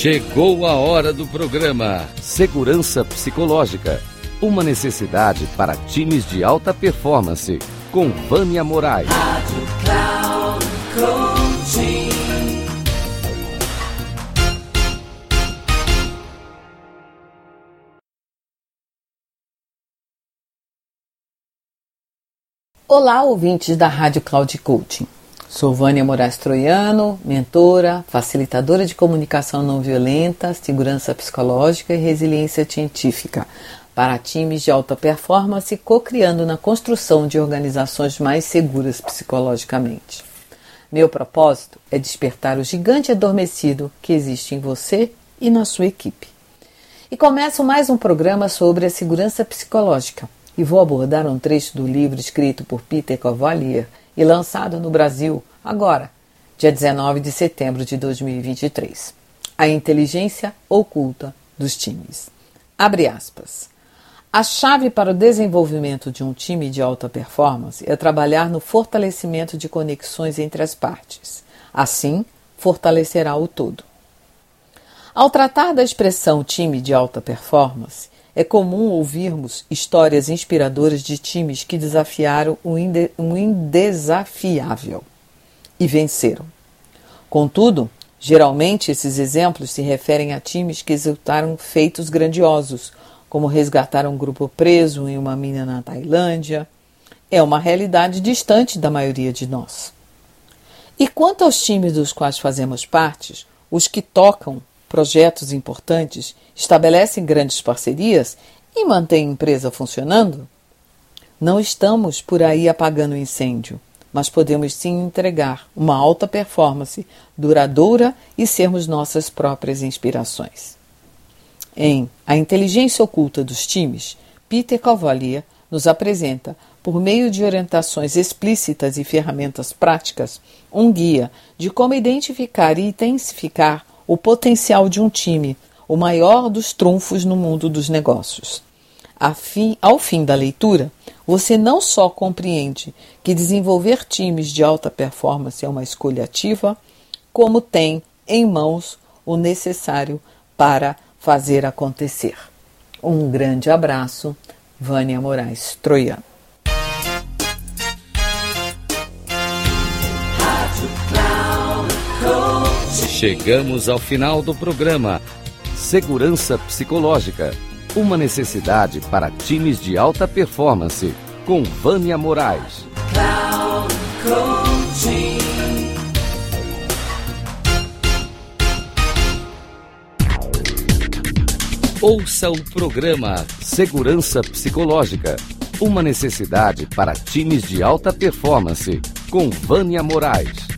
Chegou a hora do programa Segurança Psicológica. Uma necessidade para times de alta performance. Com Vânia Moraes. Rádio Cloud Coaching. Olá, ouvintes da Rádio Cloud Coaching. Sou Vânia Moraes Troiano, mentora, facilitadora de comunicação não violenta, segurança psicológica e resiliência científica para times de alta performance, co-criando na construção de organizações mais seguras psicologicamente. Meu propósito é despertar o gigante adormecido que existe em você e na sua equipe. E começo mais um programa sobre a segurança psicológica e vou abordar um trecho do livro escrito por Peter Cavalier e lançado no Brasil agora, dia 19 de setembro de 2023. A inteligência oculta dos times. Abre aspas. A chave para o desenvolvimento de um time de alta performance é trabalhar no fortalecimento de conexões entre as partes. Assim, fortalecerá o todo. Ao tratar da expressão time de alta performance, é comum ouvirmos histórias inspiradoras de times que desafiaram o, o indesafiável e venceram. Contudo, geralmente esses exemplos se referem a times que executaram feitos grandiosos, como resgatar um grupo preso em uma mina na Tailândia. É uma realidade distante da maioria de nós. E quanto aos times dos quais fazemos parte, os que tocam projetos importantes, estabelecem grandes parcerias e mantêm a empresa funcionando? Não estamos por aí apagando o incêndio, mas podemos sim entregar uma alta performance duradoura e sermos nossas próprias inspirações. Em A Inteligência Oculta dos Times, Peter Cavalier nos apresenta, por meio de orientações explícitas e ferramentas práticas, um guia de como identificar e intensificar o potencial de um time, o maior dos trunfos no mundo dos negócios. Fim, ao fim da leitura, você não só compreende que desenvolver times de alta performance é uma escolha ativa, como tem em mãos o necessário para fazer acontecer. Um grande abraço, Vânia Moraes Troiano. Chegamos ao final do programa Segurança Psicológica. Uma necessidade para times de alta performance. Com Vânia Moraes. Ouça o programa Segurança Psicológica. Uma necessidade para times de alta performance. Com Vânia Moraes